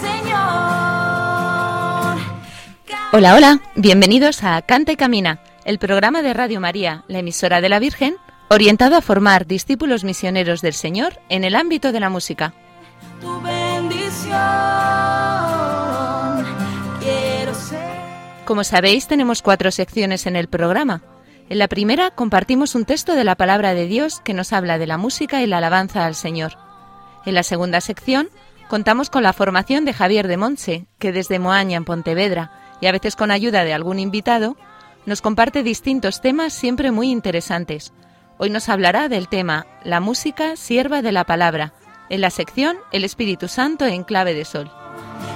Señor. Hola, hola, bienvenidos a Canta y Camina, el programa de Radio María, la emisora de la Virgen, orientado a formar discípulos misioneros del Señor en el ámbito de la música. tu bendición. Quiero ser. Como sabéis, tenemos cuatro secciones en el programa. En la primera compartimos un texto de la palabra de Dios que nos habla de la música y la alabanza al Señor. En la segunda sección contamos con la formación de Javier de Monse, que desde Moaña, en Pontevedra, y a veces con ayuda de algún invitado, nos comparte distintos temas siempre muy interesantes. Hoy nos hablará del tema La música sierva de la palabra, en la sección El Espíritu Santo en clave de sol.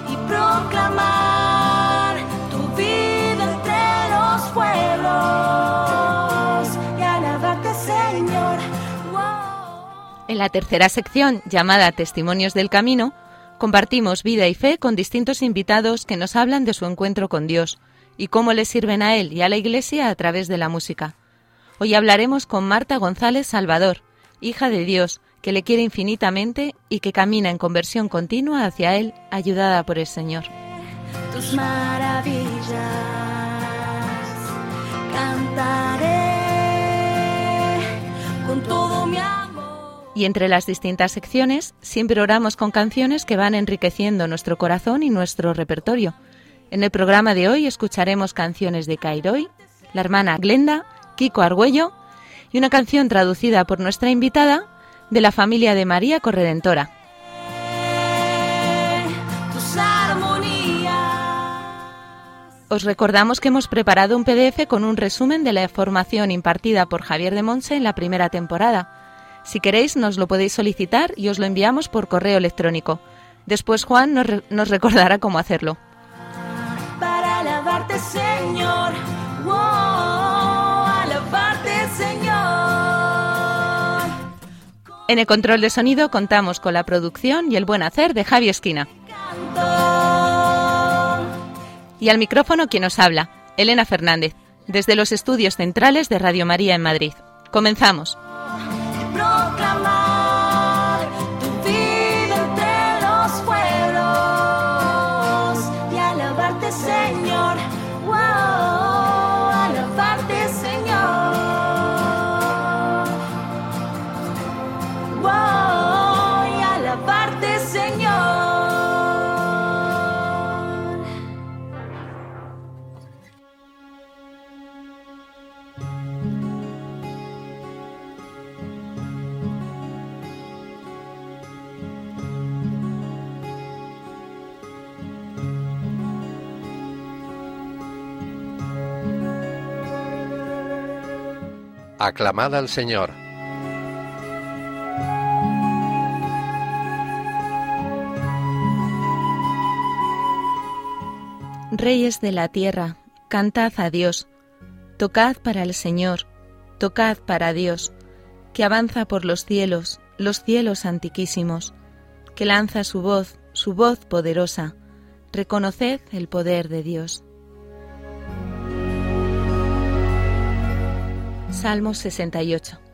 y proclamar tu vida entre los pueblos y alabarte, Señor. Wow. En la tercera sección, llamada Testimonios del Camino, compartimos vida y fe con distintos invitados que nos hablan de su encuentro con Dios y cómo le sirven a Él y a la Iglesia a través de la música. Hoy hablaremos con Marta González Salvador, hija de Dios, que le quiere infinitamente y que camina en conversión continua hacia Él, ayudada por el Señor. tus maravillas. Cantaré con todo mi amor. Y entre las distintas secciones, siempre oramos con canciones que van enriqueciendo nuestro corazón y nuestro repertorio. En el programa de hoy escucharemos canciones de Cairoy, la hermana Glenda, Kiko Argüello y una canción traducida por nuestra invitada de la familia de María Corredentora. Os recordamos que hemos preparado un PDF con un resumen de la formación impartida por Javier de Monse en la primera temporada. Si queréis, nos lo podéis solicitar y os lo enviamos por correo electrónico. Después Juan nos, re- nos recordará cómo hacerlo. para alabarte, Señor. Wow, alabarte, Señor. En el control de sonido contamos con la producción y el buen hacer de Javi Esquina. Y al micrófono quien nos habla, Elena Fernández, desde los estudios centrales de Radio María en Madrid. Comenzamos. Aclamad al Señor. Reyes de la tierra, cantad a Dios, tocad para el Señor, tocad para Dios, que avanza por los cielos, los cielos antiquísimos, que lanza su voz, su voz poderosa, reconoced el poder de Dios. Salmo 68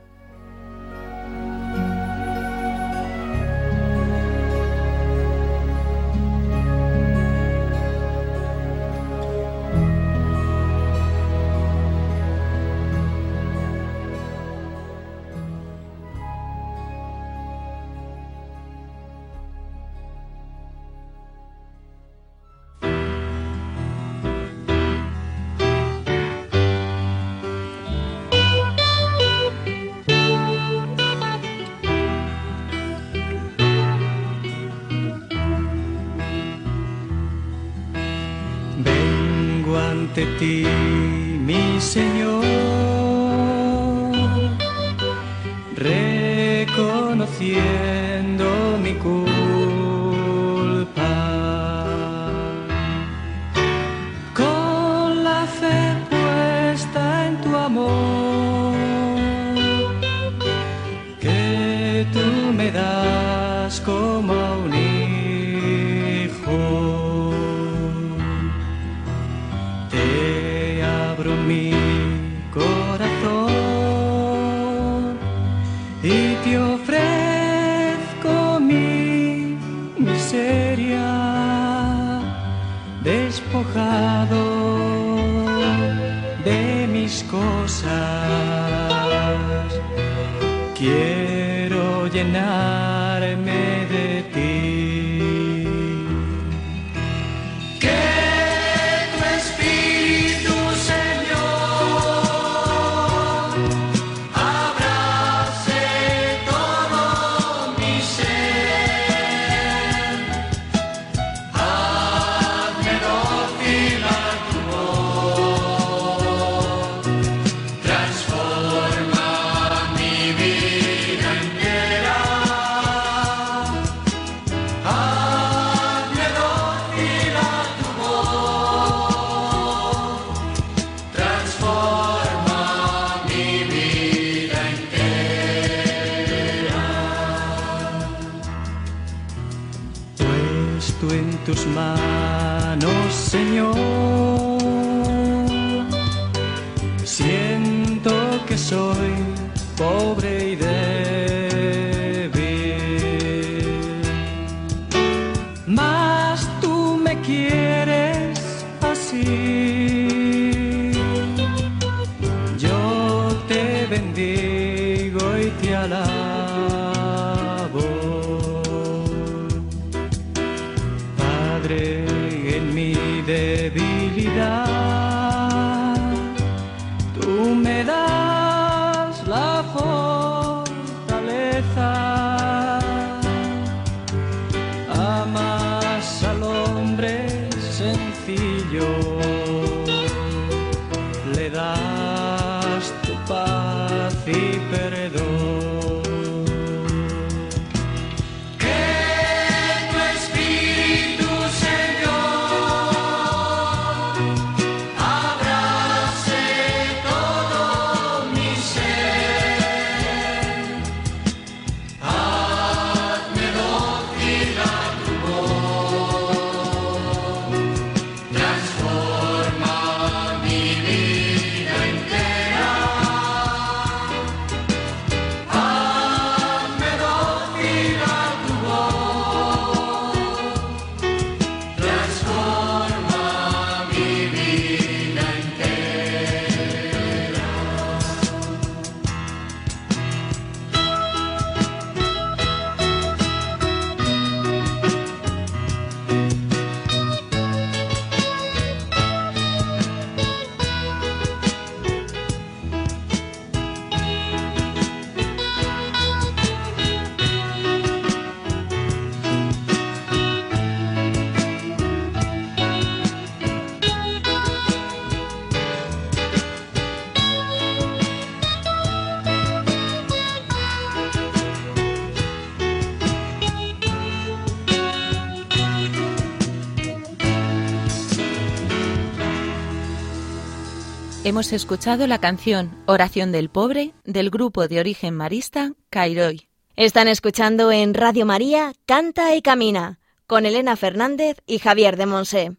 Hemos escuchado la canción Oración del Pobre del grupo de origen marista Cairoi. Están escuchando en Radio María Canta y Camina con Elena Fernández y Javier de Monse.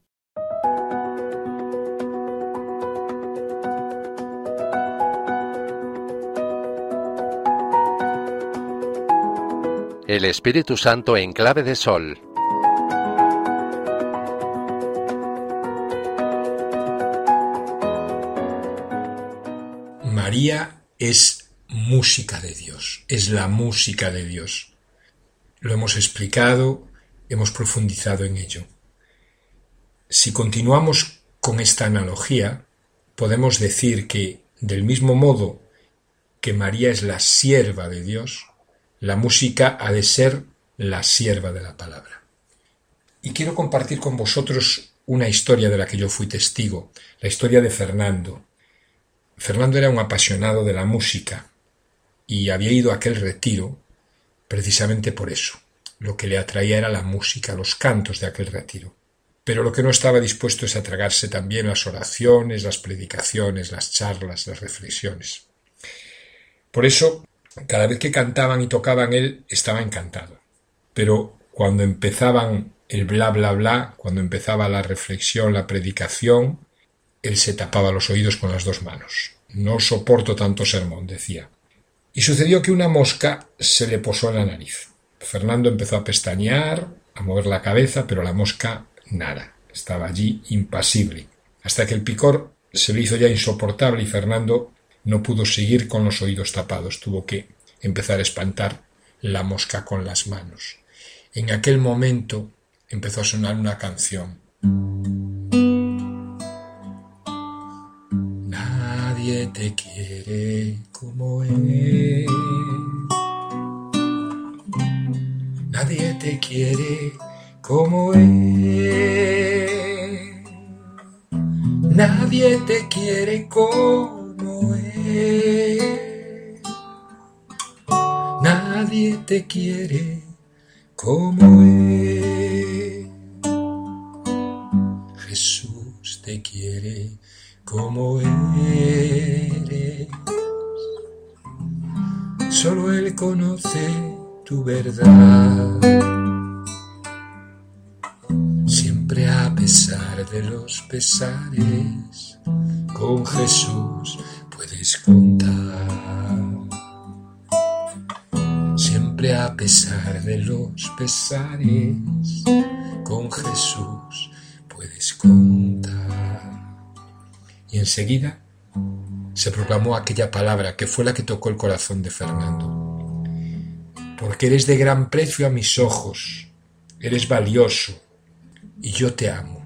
El Espíritu Santo en clave de sol. María es música de Dios, es la música de Dios. Lo hemos explicado, hemos profundizado en ello. Si continuamos con esta analogía, podemos decir que, del mismo modo que María es la sierva de Dios, la música ha de ser la sierva de la palabra. Y quiero compartir con vosotros una historia de la que yo fui testigo, la historia de Fernando. Fernando era un apasionado de la música y había ido a aquel retiro precisamente por eso. Lo que le atraía era la música, los cantos de aquel retiro. Pero lo que no estaba dispuesto es a tragarse también las oraciones, las predicaciones, las charlas, las reflexiones. Por eso, cada vez que cantaban y tocaban él estaba encantado. Pero cuando empezaban el bla bla bla, cuando empezaba la reflexión, la predicación, él se tapaba los oídos con las dos manos. No soporto tanto sermón, decía. Y sucedió que una mosca se le posó en la nariz. Fernando empezó a pestañear, a mover la cabeza, pero la mosca nada. Estaba allí impasible. Hasta que el picor se le hizo ya insoportable y Fernando no pudo seguir con los oídos tapados. Tuvo que empezar a espantar la mosca con las manos. En aquel momento empezó a sonar una canción. Nadie te quiere como él. Nadie te quiere como él. Nadie te quiere como él. Nadie te quiere como él. Jesús te quiere como eres. Solo Él conoce tu verdad. Siempre a pesar de los pesares, con Jesús puedes contar. Siempre a pesar de los pesares, con Jesús puedes contar. Y enseguida se proclamó aquella palabra que fue la que tocó el corazón de Fernando. Porque eres de gran precio a mis ojos, eres valioso y yo te amo.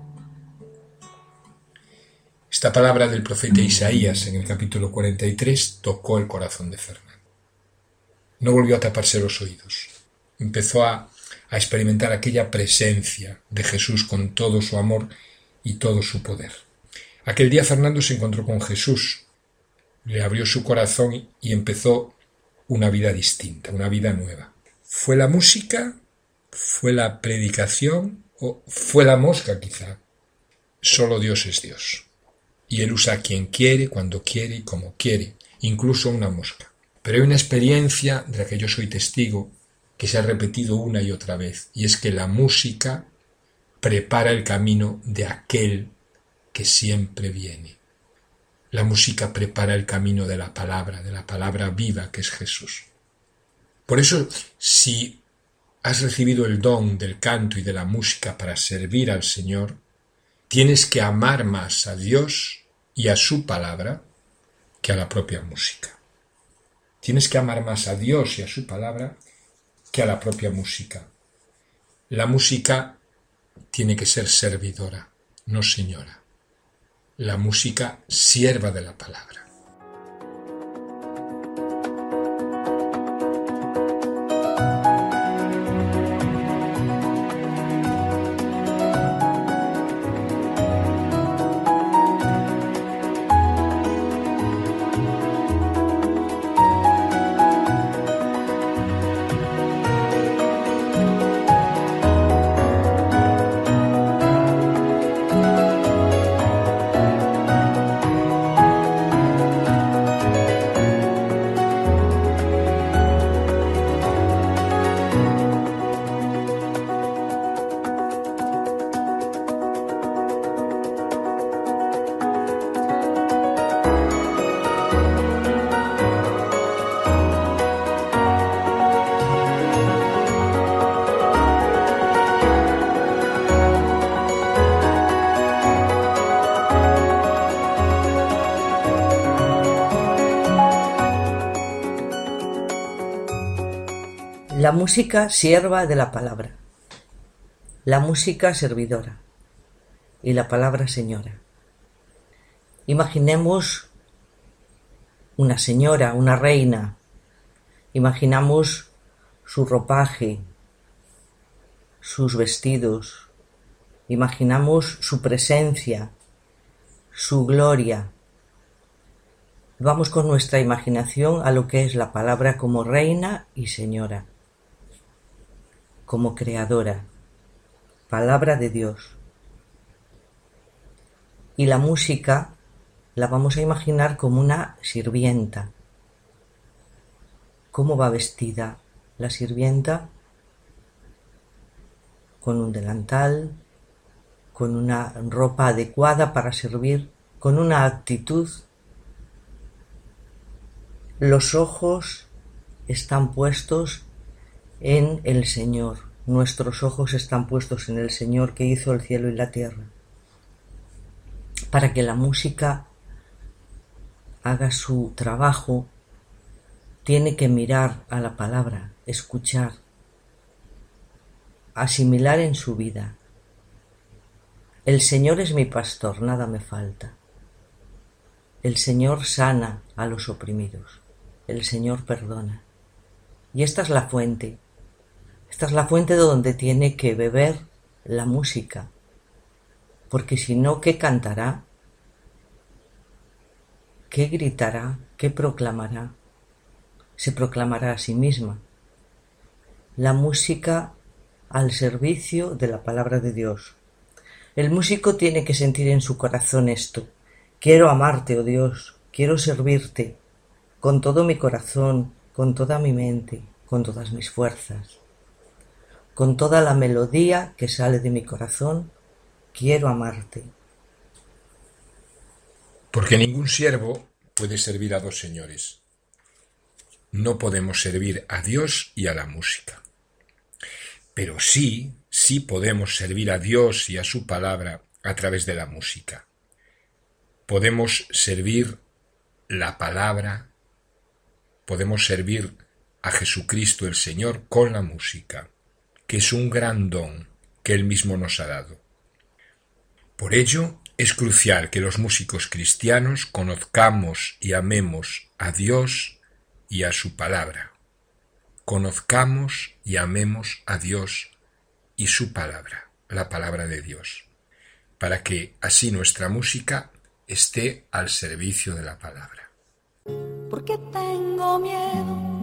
Esta palabra del profeta Isaías en el capítulo 43 tocó el corazón de Fernando. No volvió a taparse los oídos. Empezó a, a experimentar aquella presencia de Jesús con todo su amor y todo su poder. Aquel día Fernando se encontró con Jesús, le abrió su corazón y empezó una vida distinta, una vida nueva. ¿Fue la música? ¿Fue la predicación? ¿O fue la mosca quizá? Solo Dios es Dios. Y Él usa quien quiere, cuando quiere y como quiere, incluso una mosca. Pero hay una experiencia de la que yo soy testigo que se ha repetido una y otra vez, y es que la música prepara el camino de aquel que siempre viene. La música prepara el camino de la palabra, de la palabra viva que es Jesús. Por eso, si has recibido el don del canto y de la música para servir al Señor, tienes que amar más a Dios y a su palabra que a la propia música. Tienes que amar más a Dios y a su palabra que a la propia música. La música tiene que ser servidora, no señora. La música sierva de la palabra. La música sierva de la palabra, la música servidora y la palabra señora. Imaginemos una señora, una reina, imaginamos su ropaje, sus vestidos, imaginamos su presencia, su gloria. Vamos con nuestra imaginación a lo que es la palabra como reina y señora como creadora, palabra de Dios. Y la música la vamos a imaginar como una sirvienta. ¿Cómo va vestida la sirvienta? Con un delantal, con una ropa adecuada para servir con una actitud. Los ojos están puestos en el Señor. Nuestros ojos están puestos en el Señor que hizo el cielo y la tierra. Para que la música haga su trabajo, tiene que mirar a la palabra, escuchar, asimilar en su vida. El Señor es mi pastor, nada me falta. El Señor sana a los oprimidos. El Señor perdona. Y esta es la fuente. Esta es la fuente de donde tiene que beber la música. Porque si no, ¿qué cantará? ¿Qué gritará? ¿Qué proclamará? Se proclamará a sí misma. La música al servicio de la palabra de Dios. El músico tiene que sentir en su corazón esto. Quiero amarte, oh Dios, quiero servirte con todo mi corazón, con toda mi mente, con todas mis fuerzas. Con toda la melodía que sale de mi corazón, quiero amarte. Porque ningún siervo puede servir a dos señores. No podemos servir a Dios y a la música. Pero sí, sí podemos servir a Dios y a su palabra a través de la música. Podemos servir la palabra, podemos servir a Jesucristo el Señor con la música, que es un gran don que Él mismo nos ha dado. Por ello, es crucial que los músicos cristianos conozcamos y amemos a Dios y a su palabra. Conozcamos y amemos a Dios y su palabra, la palabra de Dios, para que así nuestra música esté al servicio de la palabra. ¿Por qué tengo miedo?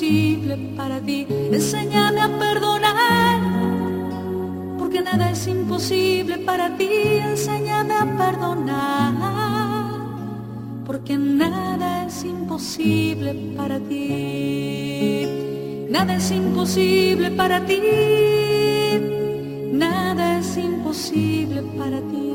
imposible para ti. Enséñame a perdonar, porque nada es imposible para ti. Enséñame a perdonar, porque nada es imposible para ti. Nada es imposible para ti. Nada es imposible para ti.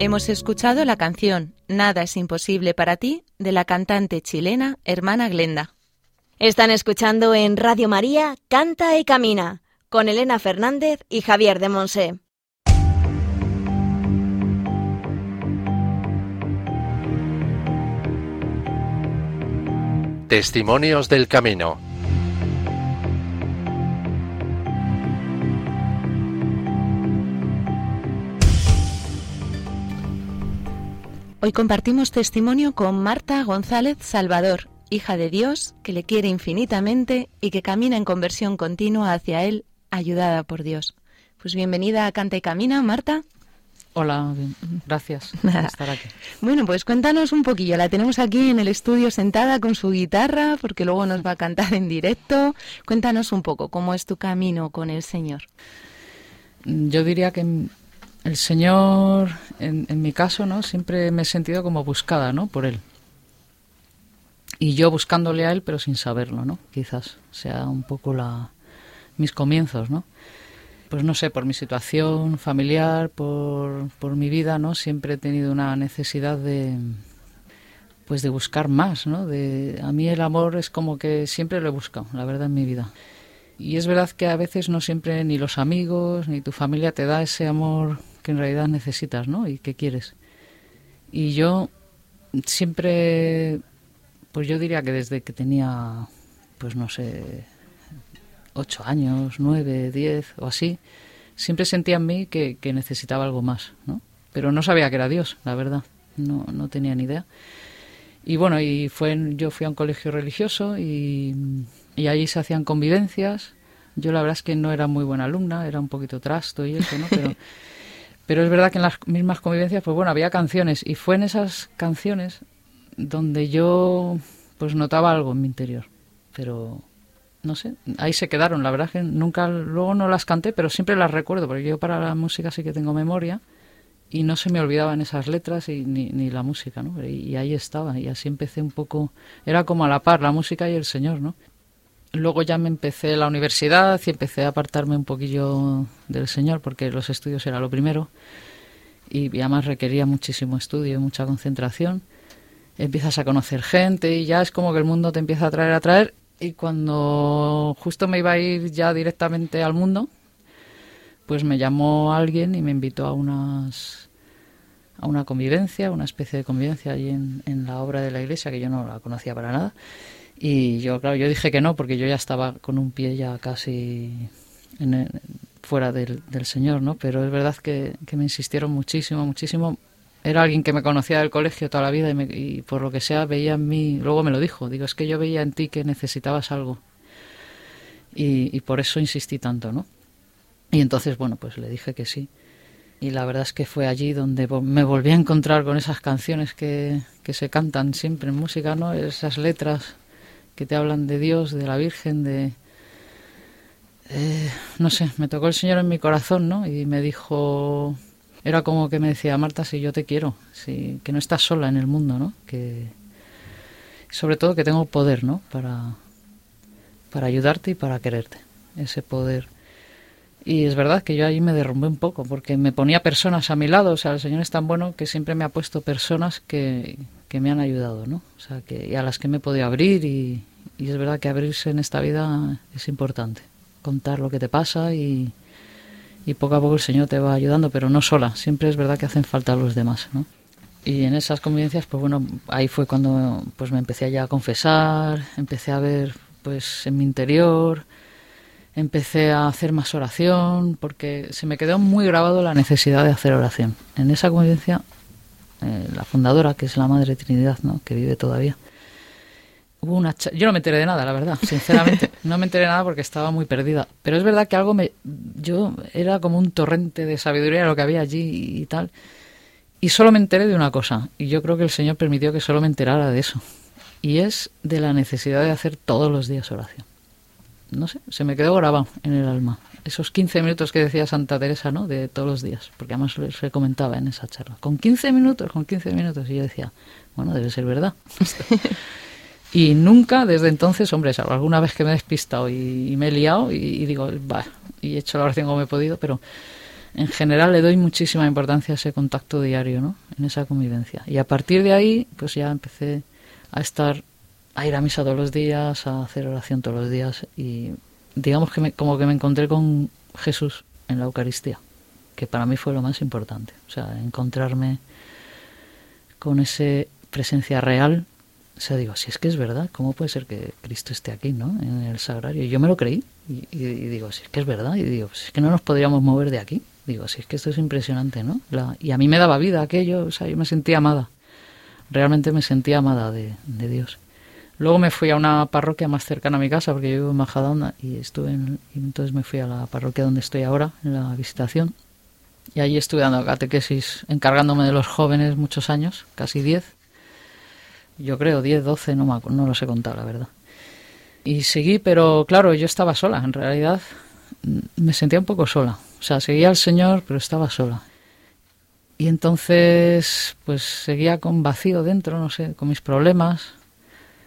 Hemos escuchado la canción Nada es imposible para ti de la cantante chilena Hermana Glenda. Están escuchando en Radio María Canta y Camina con Elena Fernández y Javier de Monse. Testimonios del Camino. Hoy compartimos testimonio con Marta González Salvador, hija de Dios, que le quiere infinitamente y que camina en conversión continua hacia Él, ayudada por Dios. Pues bienvenida a Canta y Camina, Marta. Hola, gracias por estar aquí. Bueno, pues cuéntanos un poquillo. La tenemos aquí en el estudio sentada con su guitarra, porque luego nos va a cantar en directo. Cuéntanos un poco cómo es tu camino con el Señor. Yo diría que el Señor, en, en mi caso, ¿no? Siempre me he sentido como buscada, ¿no? Por Él. Y yo buscándole a Él, pero sin saberlo, ¿no? Quizás sea un poco la mis comienzos, ¿no? Pues no sé, por mi situación familiar, por, por mi vida, ¿no? Siempre he tenido una necesidad de pues de buscar más, ¿no? De, a mí el amor es como que siempre lo he buscado, la verdad, en mi vida. Y es verdad que a veces no siempre ni los amigos ni tu familia te da ese amor que en realidad necesitas, ¿no? Y que quieres. Y yo siempre, pues yo diría que desde que tenía, pues no sé, ocho años, nueve, diez o así, siempre sentía en mí que, que necesitaba algo más, ¿no? Pero no sabía que era Dios, la verdad. No, no tenía ni idea. Y bueno, y fue yo fui a un colegio religioso y, y allí se hacían convivencias. Yo la verdad es que no era muy buena alumna, era un poquito trasto y eso, ¿no? Pero, pero es verdad que en las mismas convivencias, pues bueno, había canciones y fue en esas canciones donde yo pues notaba algo en mi interior. Pero no sé, ahí se quedaron. La verdad es que nunca, luego no las canté, pero siempre las recuerdo, porque yo para la música sí que tengo memoria y no se me olvidaban esas letras y, ni, ni la música, ¿no? Y, y ahí estaba, y así empecé un poco, era como a la par, la música y el Señor, ¿no? Luego ya me empecé la universidad y empecé a apartarme un poquillo del Señor, porque los estudios era lo primero, y, además requería muchísimo estudio y mucha concentración. Empiezas a conocer gente y ya es como que el mundo te empieza a traer, a traer, y cuando justo me iba a ir ya directamente al mundo, pues me llamó alguien y me invitó a unas a una convivencia, una especie de convivencia allí en, en la obra de la iglesia que yo no la conocía para nada. Y yo, claro, yo dije que no porque yo ya estaba con un pie ya casi en fuera del, del Señor, ¿no? Pero es verdad que, me insistieron muchísimo, muchísimo. Era alguien que me conocía del colegio toda la vida y, me- y por lo que sea veía en mí, luego me lo dijo, digo, es que yo veía en ti que necesitabas algo. Y, y por eso insistí tanto, ¿no? Y entonces, bueno, pues le dije que sí. Y la verdad es que fue allí donde me volví a encontrar con esas canciones que, que se cantan siempre en música, ¿no? Esas letras que te hablan de Dios, de la Virgen, de... eh, no sé, me tocó el Señor en mi corazón, ¿no? Y me dijo... Era como que me decía, Marta, si yo te quiero, si, que no estás sola en el mundo, ¿no? Que... Sobre todo que tengo poder, ¿no? Para, para ayudarte y para quererte. Ese poder Y es verdad que yo ahí me derrumbé un poco, porque me ponía personas a mi lado. O sea, el Señor es tan bueno que siempre me ha puesto personas que, que me han ayudado, ¿no? O sea, que, y a las que me he podido abrir. Y, y es verdad que abrirse en esta vida es importante. Contar lo que te pasa y, y poco a poco el Señor te va ayudando, pero no sola. Siempre es verdad que hacen falta los demás, ¿no? Y en esas convivencias, pues bueno, ahí fue cuando pues me empecé ya a confesar, empecé a ver pues en mi interior, empecé a hacer más oración, porque se me quedó muy grabado la necesidad de hacer oración. En esa convivencia, eh, la fundadora, que es la Madre Trinidad, ¿no? que vive todavía, hubo una yo no me enteré de nada, la verdad, sinceramente. No me enteré de nada porque estaba muy perdida. Pero es verdad que algo me... Yo era como un torrente de sabiduría lo que había allí y tal. Y solo me enteré de una cosa. Y yo creo que el Señor permitió que solo me enterara de eso. Y es de la necesidad de hacer todos los días oración. No sé, se me quedó grabado en el alma. Esos 15 minutos que decía Santa Teresa, ¿no? De todos los días. Porque además se comentaba en esa charla. Con 15 minutos, con 15 minutos. Y yo decía, bueno, debe ser verdad. Y nunca desde entonces, hombre, alguna vez que me he despistado y, me he liado y, y digo, va, y he hecho la oración como he podido, pero en general le doy muchísima importancia a ese contacto diario, ¿no? En esa convivencia. Y a partir de ahí, pues ya empecé a estar, a ir a misa todos los días, a hacer oración todos los días y digamos que me- como que me encontré con Jesús en la Eucaristía, que para mí fue lo más importante. O sea, encontrarme con esa presencia real. O sea, digo, si es que es verdad, ¿cómo puede ser que Cristo esté aquí, ¿no? En el sagrario. Y yo me lo creí. Y, digo, si es que es verdad. Y digo, pues es que no nos podríamos mover de aquí. Digo, si es que esto es impresionante, ¿no? Y a mí me daba vida aquello. O sea, yo me sentía amada. Realmente me sentía amada de, de Dios. Luego me fui a una parroquia más cercana a mi casa, porque yo vivo en Majadahonda y estuve en, y entonces me fui a la parroquia donde estoy ahora, en la visitación. Y allí estuve dando catequesis, encargándome de los jóvenes muchos años, casi 10. Yo creo 10, 12, no, me no los he contado, la verdad. Y seguí, pero claro, yo estaba sola. En realidad mm, me sentía un poco sola. O sea, seguía al Señor, pero estaba sola. Y entonces, pues seguía con vacío dentro, no sé, con mis problemas.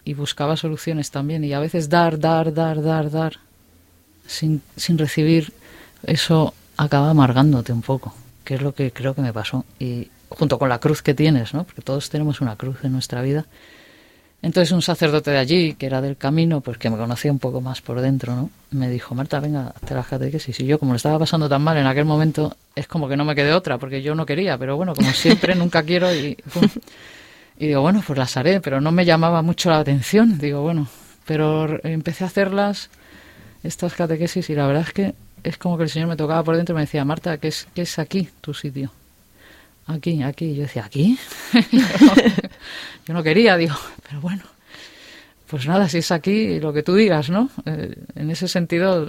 Y buscaba soluciones también. Y a veces dar, dar, dar, dar, dar. Sin, sin recibir, eso acaba amargándote un poco. Que es lo que creo que me pasó. Y junto con la cruz que tienes, ¿no? Porque todos tenemos una cruz en nuestra vida. Entonces un sacerdote de allí, que era del camino, pues que me conocía un poco más por dentro, ¿no? Me dijo, Marta, venga, te la catequesis. Y yo, como lo estaba pasando tan mal en aquel momento, es como que no me quedé otra, porque yo no quería, pero bueno, como siempre, nunca quiero y digo, bueno, pues las haré, pero no me llamaba mucho la atención. Digo, bueno, pero empecé a hacerlas, estas catequesis, y la verdad es que es como que el Señor me tocaba por dentro y me decía, Marta, ¿qué es, qué es aquí tu sitio? Aquí, aquí. Yo decía, ¿aquí? yo no quería, digo, pero bueno, pues nada, si es aquí, lo que tú digas, ¿no? Eh, en ese sentido,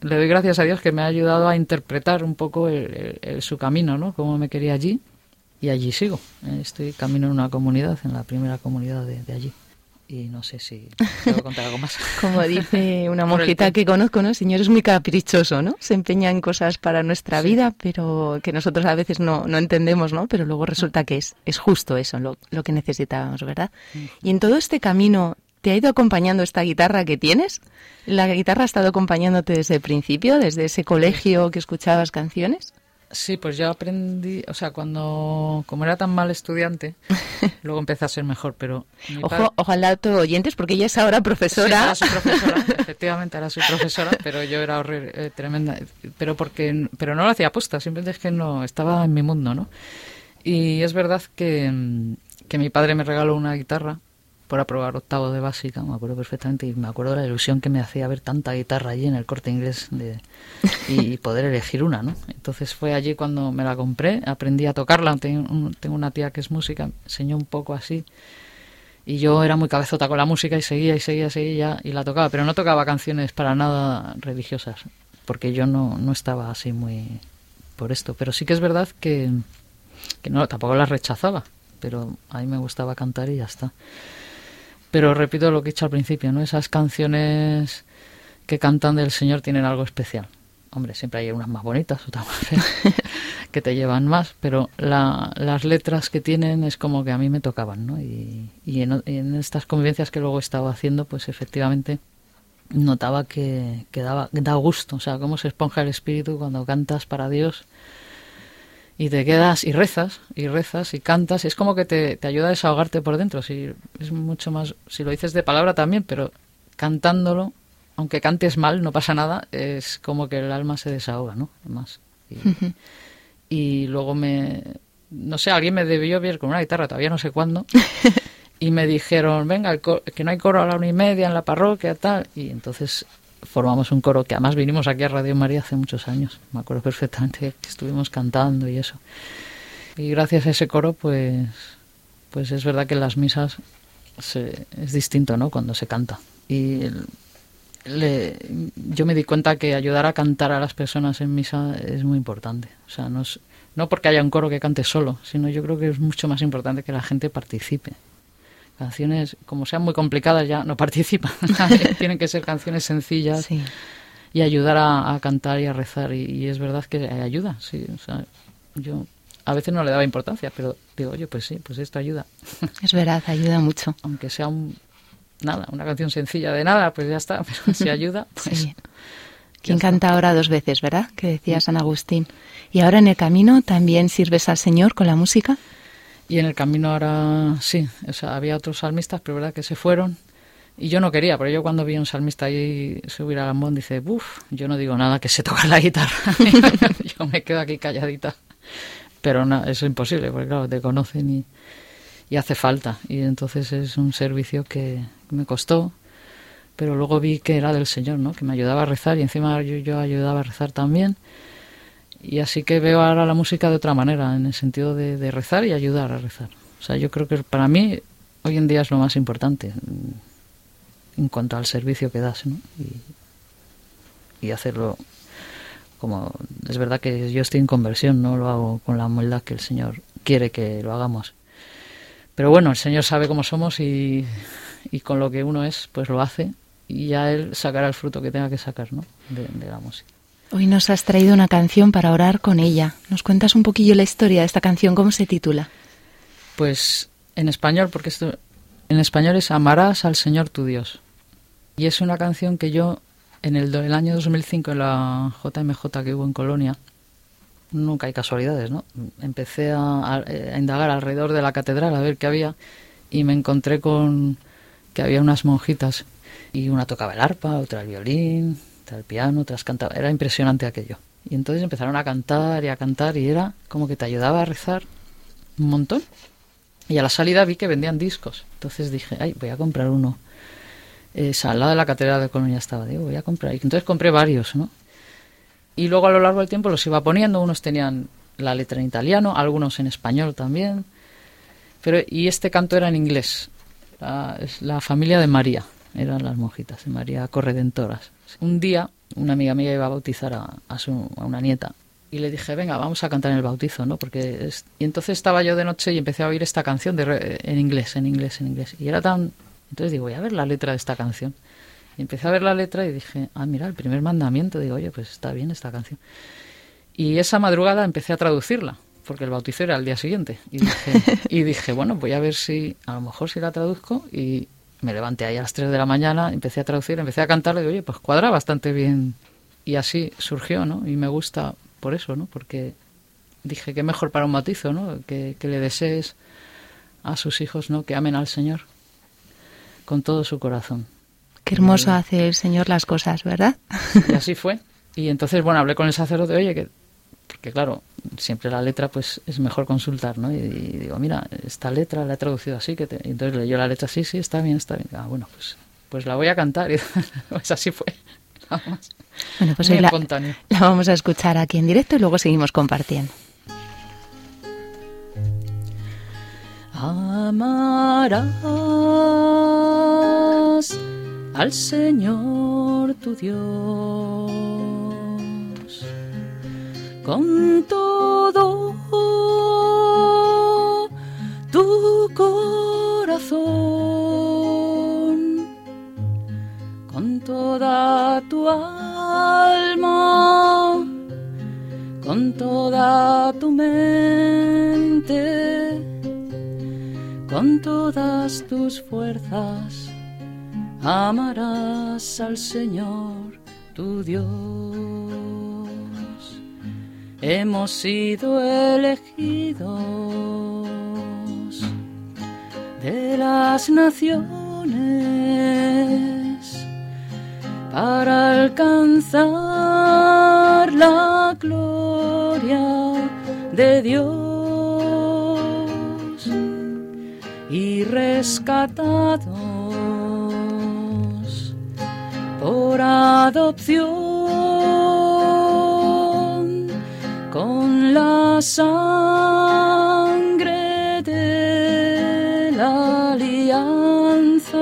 le doy gracias a Dios que me ha ayudado a interpretar un poco el- su camino, ¿no? Cómo me quería allí. Y allí sigo. Estoy camino en una comunidad, en la primera comunidad de allí. Y no sé si puedo contar algo más. Como dice una monjita que conozco, ¿no? El Señor es muy caprichoso, ¿no? Se empeña en cosas para nuestra Sí. vida, pero que nosotros a veces no, no entendemos, ¿no? Pero luego resulta que es, es justo eso, lo, lo que necesitábamos, ¿verdad? Y en todo este camino, ¿te ha ido acompañando esta guitarra que tienes? ¿La guitarra ha estado acompañándote desde el principio, desde ese colegio que escuchabas canciones? Sí, pues yo aprendí, o sea, cuando, como era tan mal estudiante, luego empecé a ser mejor, pero... mi padre- Ojo, ojalá todos oyentes, porque ella es ahora Sí, profesora. ahora soy profesora, efectivamente, ahora soy profesora, pero yo era horri- eh, tremenda, pero porque, pero no lo hacía aposta, simplemente es que no, estaba en mi mundo, ¿no? Y es verdad que, que mi padre me regaló una guitarra por aprobar octavo de básica, me acuerdo perfectamente, y me acuerdo la ilusión que me hacía ver tanta guitarra allí en el corte inglés de, y poder elegir una, ¿no? Entonces fue allí cuando me la compré, aprendí a tocarla, tengo, un- tengo una tía que es música, enseñó un poco así, y yo era muy cabezota con la música y seguía y seguía, seguía y la tocaba, pero no tocaba canciones para nada religiosas, porque yo no, no estaba así muy por esto. Pero sí que es verdad que, que no, tampoco las rechazaba, pero a mí me gustaba cantar y ya está. Pero repito lo que he dicho al principio, ¿no? Esas canciones que cantan del Señor tienen algo especial. Hombre, siempre hay unas más bonitas, otras más feas, que te llevan más, pero la- las letras que tienen es como que a mí me tocaban, ¿no? Y, y en, y en estas convivencias que luego he estado haciendo, pues efectivamente notaba que, que daba, que da gusto, o sea, cómo se esponja el espíritu cuando cantas para Dios y te quedas y rezas y rezas y cantas. Es como que te, te ayuda a desahogarte por dentro. Si es mucho más, si lo dices de palabra también, pero cantándolo, aunque cantes mal, no pasa nada. Es como que el alma se desahoga, ¿no? Más. Y, y luego me, no sé, alguien me debió ver con una guitarra, todavía no sé cuándo. y me dijeron, venga, el coro- que no hay coro a la una y media en la parroquia, tal. Y entonces formamos un coro que además vinimos aquí a Radio María hace muchos años. Me acuerdo perfectamente que estuvimos cantando y eso. Y gracias a ese coro, pues, pues es verdad que en las misas se- es distinto, ¿no? Cuando se canta. Y le- yo me di cuenta que ayudar a cantar a las personas en misa es muy importante. O sea, no, es, no porque haya un coro que cante solo, sino yo creo que es mucho más importante que la gente participe. Canciones, como sean muy complicadas, ya no participan. Tienen que ser canciones sencillas Sí. y ayudar a, a cantar y a rezar. Y, y es verdad que ayuda, sí. O sea, yo a veces no le daba importancia, pero digo, oye, pues sí, pues esto ayuda. Es verdad, ayuda mucho. Aunque sea un, nada, una canción sencilla de nada, pues ya está. Pero si ayuda, pues Sí. ¿Quién está. canta ahora dos veces, verdad? Que decía San Agustín. Y ahora en el camino también sirves al Señor con la música. Y en el camino ahora sí, o sea, había otros salmistas, pero verdad que se fueron. Y yo no quería, pero yo cuando vi a un salmista ahí subir al ambón, dice, uff, yo no digo nada que se toca la guitarra. yo me quedo aquí calladita. Pero no, es imposible, porque claro, te conocen y, y hace falta. Y entonces es un servicio que me costó, pero luego vi que era del Señor, ¿no? Que me ayudaba a rezar y encima yo, yo ayudaba a rezar también. Y así que veo ahora la música de otra manera, en el sentido de, rezar y ayudar a rezar. O sea, yo creo que para mí hoy en día es lo más importante en cuanto al servicio que das, ¿no? Y, hacerlo como... Es verdad que yo estoy en conversión, no lo hago con la humildad que el Señor quiere que lo hagamos. Pero bueno, el Señor sabe cómo somos y, y con lo que uno es, pues lo hace y ya Él sacará el fruto que tenga que sacar, ¿no? De la música. Hoy nos has traído una canción para orar con ella. ¿Nos cuentas un poquillo la historia de esta canción? ¿Cómo se titula? Pues en español, porque esto en español es Amarás al Señor tu Dios. Y es una canción que yo en el, el año 2005 en la JMJ que hubo en Colonia, nunca hay casualidades, ¿no? Empecé a indagar alrededor de la catedral a ver qué había y me encontré con que había unas monjitas y una tocaba el arpa, otra el violín, el piano, otras cantaba. Era impresionante aquello. Y entonces empezaron a cantar y a cantar y era como que te ayudaba a rezar un montón. Y a la salida vi que vendían discos. Entonces dije, ay, voy a comprar uno. Eh, al lado de la catedral de Colonia estaba, digo, voy a comprar. Y entonces compré varios, ¿no? Y luego a lo largo del tiempo los iba poniendo. Unos tenían la letra en italiano, algunos en español también. Pero, y este canto era en inglés. La, es la familia de María, eran las monjitas, de María Corredentoras. Un día, una amiga mía iba a bautizar a, a, su, a una nieta y le dije, venga, vamos a cantar en el bautizo, ¿no? Porque es... Y entonces estaba yo de noche y empecé a oír esta canción de re- en inglés, en inglés, en inglés. Y era tan... Entonces digo, voy a ver la letra de esta canción. Y empecé a ver la letra y dije, ah, mira, el primer mandamiento. Digo, oye, pues está bien esta canción. Y esa madrugada empecé a traducirla, porque el bautizo era al día siguiente. Y dije, y dije, bueno, voy a ver si, a lo mejor si la traduzco. Y me levanté ahí a las 3 de la mañana, empecé a traducir, empecé a cantar. Y digo, oye, pues cuadra bastante bien. Y así surgió, ¿no? Y me gusta por eso, ¿no? Porque dije que mejor para un bautizo, ¿no? Que, que le desees a sus hijos, ¿no? Que amen al Señor con todo su corazón. Qué hermoso hace el Señor las cosas, ¿verdad? Y así fue. Y entonces, bueno, hablé con el sacerdote, oye, que porque claro, siempre la letra pues es mejor consultar, ¿no? Y, y digo, mira, esta letra la he traducido así, que te... y entonces leyó la letra, sí, sí, está bien, está bien. Ah, bueno, pues, pues la voy a cantar. Y pues así fue. Nada más. Bueno, pues hoy la, la vamos a escuchar aquí en directo y luego seguimos compartiendo. Amarás al Señor tu Dios con todo tu corazón, con toda tu alma, con toda tu mente con todas tus fuerzas amarás al Señor tu Dios. Hemos sido elegidos de las naciones para alcanzar la gloria de Dios y rescatados por adopción sangre de la alianza.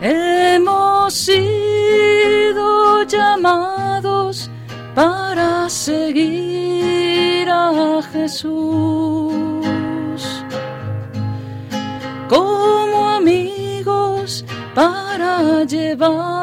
Hemos sido llamados para seguir a Jesús como amigos para llevar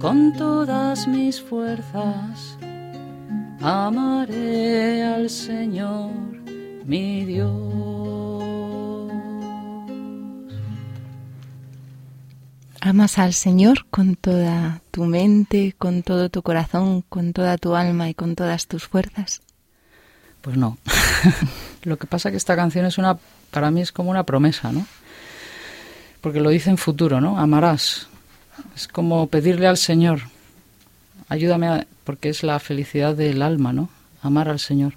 Con todas mis fuerzas amaré al Señor mi Dios. ¿Amas al Señor con toda tu mente, con todo tu corazón, con toda tu alma y con todas tus fuerzas? Pues no. Lo que pasa que esta canción es una, para mí es como una promesa, ¿no? Porque lo dice en futuro, ¿no? Amarás. Es como pedirle al Señor, ayúdame, a- porque es la felicidad del alma, ¿no? Amar al Señor.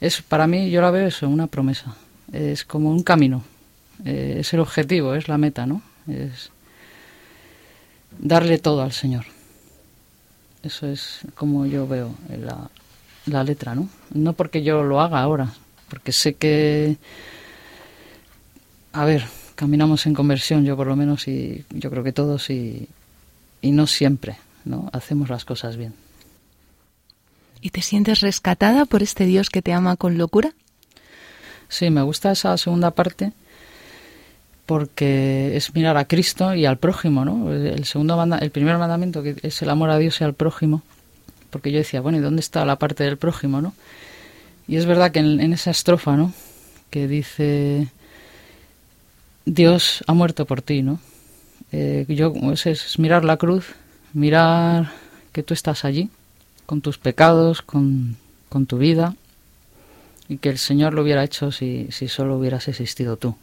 Es, para mí, yo la veo eso, una promesa. Es como un camino. Eh, es el objetivo, es la meta, ¿no? Es darle todo al Señor. Eso es como yo veo la, la letra, ¿no? No porque yo lo haga ahora, porque sé que, a ver, caminamos en conversión, yo por lo menos, y yo creo que todos, y, y no siempre, ¿no? Hacemos las cosas bien. ¿Y te sientes rescatada por este Dios que te ama con locura? Sí, me gusta esa segunda parte porque es mirar a Cristo y al prójimo, ¿no? El segundo manda- el primer mandamiento que es el amor a Dios y al prójimo, porque yo decía, bueno, ¿y dónde está la parte del prójimo, no? Y es verdad que en, en esa estrofa, ¿no? Que dice Dios ha muerto por ti, ¿no? Eh, yo es, mirar la cruz, mirar que tú estás allí con tus pecados, con, con tu vida, y que el Señor lo hubiera hecho si, si solo hubieras existido tú.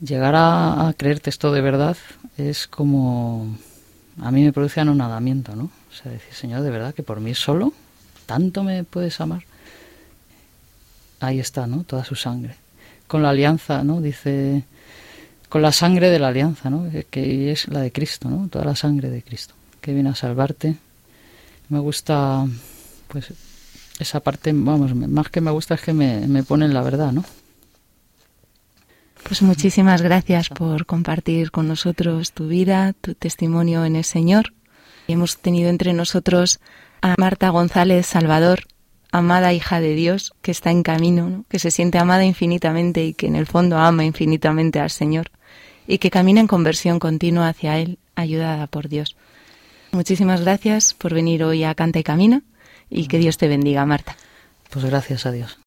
Llegar a, a creerte esto de verdad es como... A mí me produce anonadamiento, ¿no? O sea, decir, Señor, de verdad que por mí solo, tanto me puedes amar. Ahí está, ¿no? Toda su sangre. Con la alianza, ¿no? Dice, con la sangre de la alianza, ¿no? Que- es la de Cristo, ¿no? Toda la sangre de Cristo, que viene a salvarte. Me gusta, pues, esa parte, vamos, más que me gusta es que me, me pone en la verdad, ¿no? Pues muchísimas gracias por compartir con nosotros tu vida, tu testimonio en el Señor. Hemos tenido entre nosotros a Marta González Salvador, amada hija de Dios, que está en camino, ¿no? que se siente amada infinitamente y que en el fondo ama infinitamente al Señor y que camina en conversión continua hacia Él, ayudada por Dios. Muchísimas gracias por venir hoy a Canta y Camina y que Dios te bendiga, Marta. Pues gracias a Dios.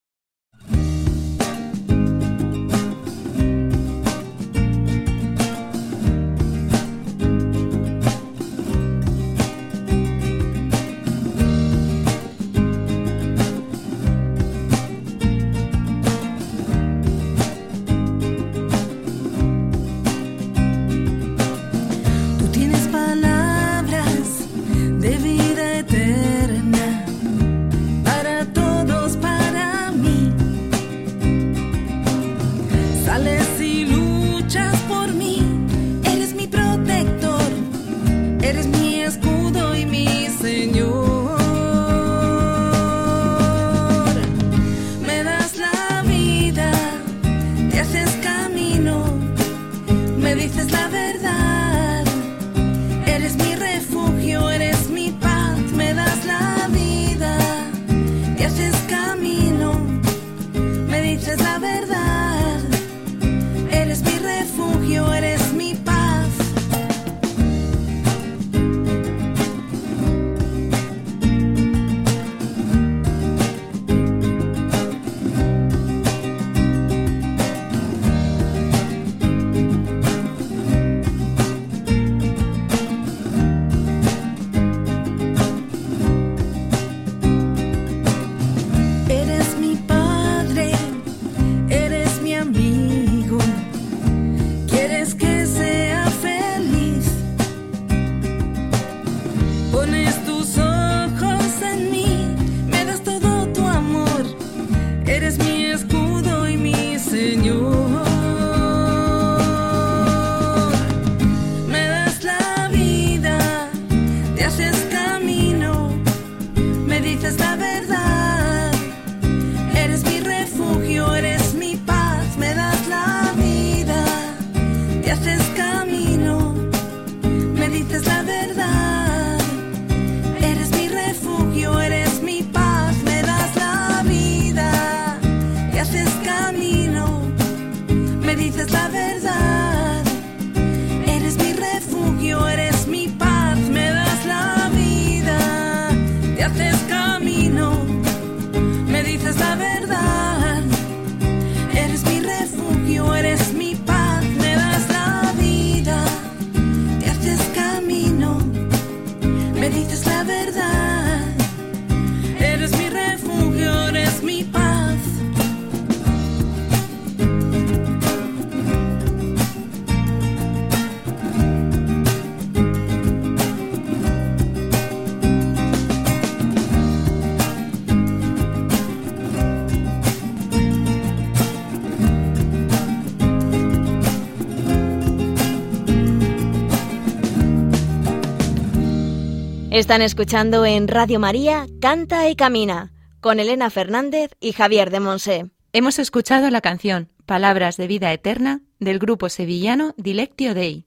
Están escuchando en Radio María Canta y Camina con Elena Fernández y Javier de Monse. Hemos escuchado la canción Palabras de Vida Eterna del grupo sevillano Dilectio Dei.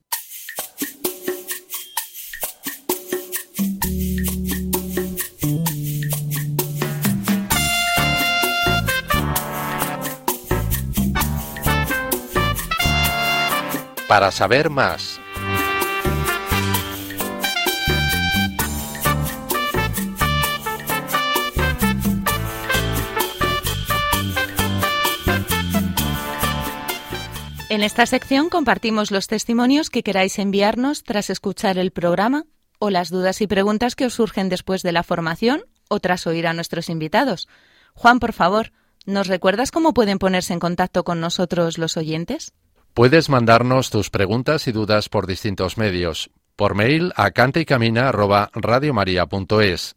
Para saber más. En esta sección compartimos los testimonios que queráis enviarnos tras escuchar el programa o las dudas y preguntas que os surgen después de la formación o tras oír a nuestros invitados. Juan, por favor, ¿nos recuerdas cómo pueden ponerse en contacto con nosotros los oyentes? Puedes mandarnos tus preguntas y dudas por distintos medios. Por mail a cantaycamina@radiomaria.es,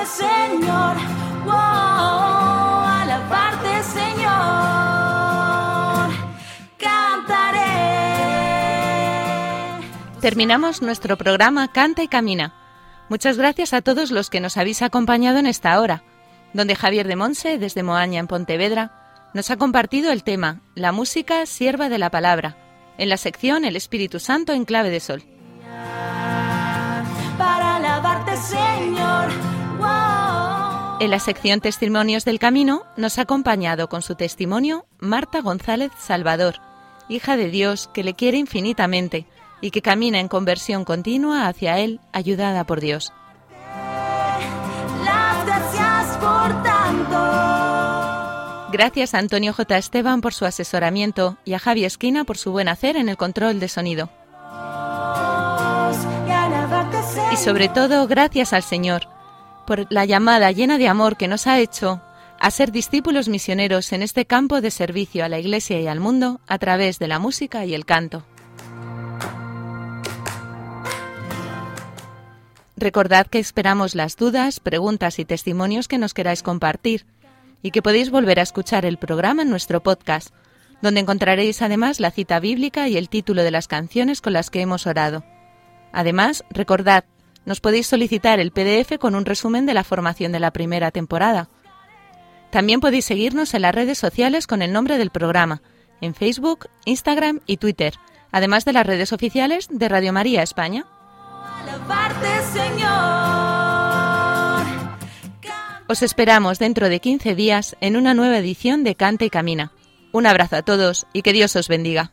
Alabarte Señor, wow, alabarte Señor, cantaré. Terminamos nuestro programa Canta y Camina. Muchas gracias a todos los que nos habéis acompañado en esta hora, donde Javier de Monse, desde Moaña en Pontevedra, nos ha compartido el tema La música sierva de la palabra, en la sección El Espíritu Santo en clave de sol. En la sección Testimonios del Camino nos ha acompañado con su testimonio Marta González Salvador, hija de Dios que le quiere infinitamente y que camina en conversión continua hacia Él, ayudada por Dios. Las gracias por tanto. Gracias a Antonio J. Esteban por su asesoramiento y a Javi Esquina por su buen hacer en el control de sonido. Y sobre todo, gracias al Señor por la llamada llena de amor que nos ha hecho a ser discípulos misioneros en este campo de servicio a la Iglesia y al mundo a través de la música y el canto. Recordad que esperamos las dudas, preguntas y testimonios que nos queráis compartir y que podéis volver a escuchar el programa en nuestro podcast, donde encontraréis además la cita bíblica y el título de las canciones con las que hemos orado. Además, recordad, nos podéis solicitar el PDF con un resumen de la formación de la primera temporada. También podéis seguirnos en las redes sociales con el nombre del programa, en Facebook, Instagram y Twitter, además de las redes oficiales de Radio María España. Os esperamos dentro de 15 días en una nueva edición de Canta y Camina. Un abrazo a todos y que Dios os bendiga.